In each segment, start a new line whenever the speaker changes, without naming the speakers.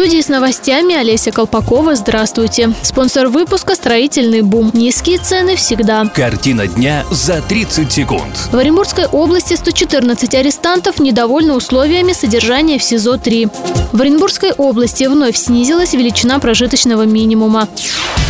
Студии с новостями Олеся Колпакова. Здравствуйте. Спонсор выпуска «Строительный бум». Низкие цены всегда.
Картина дня за 30 секунд.
В Оренбургской области 114 арестантов недовольны условиями содержания в СИЗО-3. В Оренбургской области вновь снизилась величина прожиточного минимума.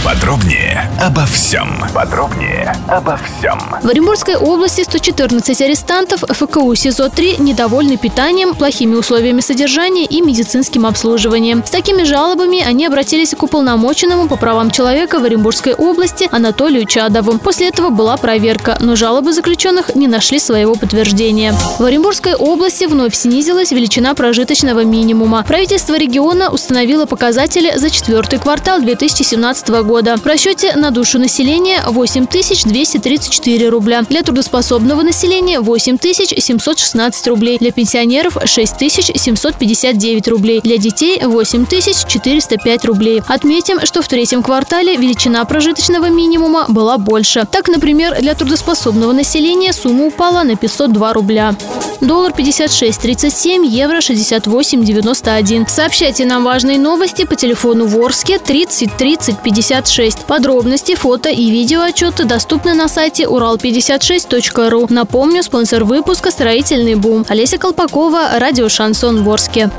Подробнее обо всем. Подробнее обо всем.
В Оренбургской области 114 арестантов ФКУ СИЗО-3 недовольны питанием, плохими условиями содержания и медицинским обслуживанием. С такими жалобами они обратились к уполномоченному по правам человека в Оренбургской области Анатолию Чадову. После этого была проверка, но жалобы заключенных не нашли своего подтверждения. В Оренбургской области вновь снизилась величина прожиточного минимума. Правительство региона установило показатели за четвертый квартал 2017 года. В расчете на душу населения 8234 рубля. Для трудоспособного населения 8716 рублей. Для пенсионеров 6759 рублей. Для детей 8405 рублей. Отметим, что в третьем квартале величина прожиточного минимума была больше. Так, например, для трудоспособного населения сумма упала на 502 рубля. Доллар 56.37, евро 68.91. Сообщайте нам важные новости по телефону Ворске 30 30 56. Подробности, фото и видео отчеты доступны на сайте урал56.ру. Напомню, спонсор выпуска «Строительный бум». Олеся Колпакова, радио «Шансон Ворске».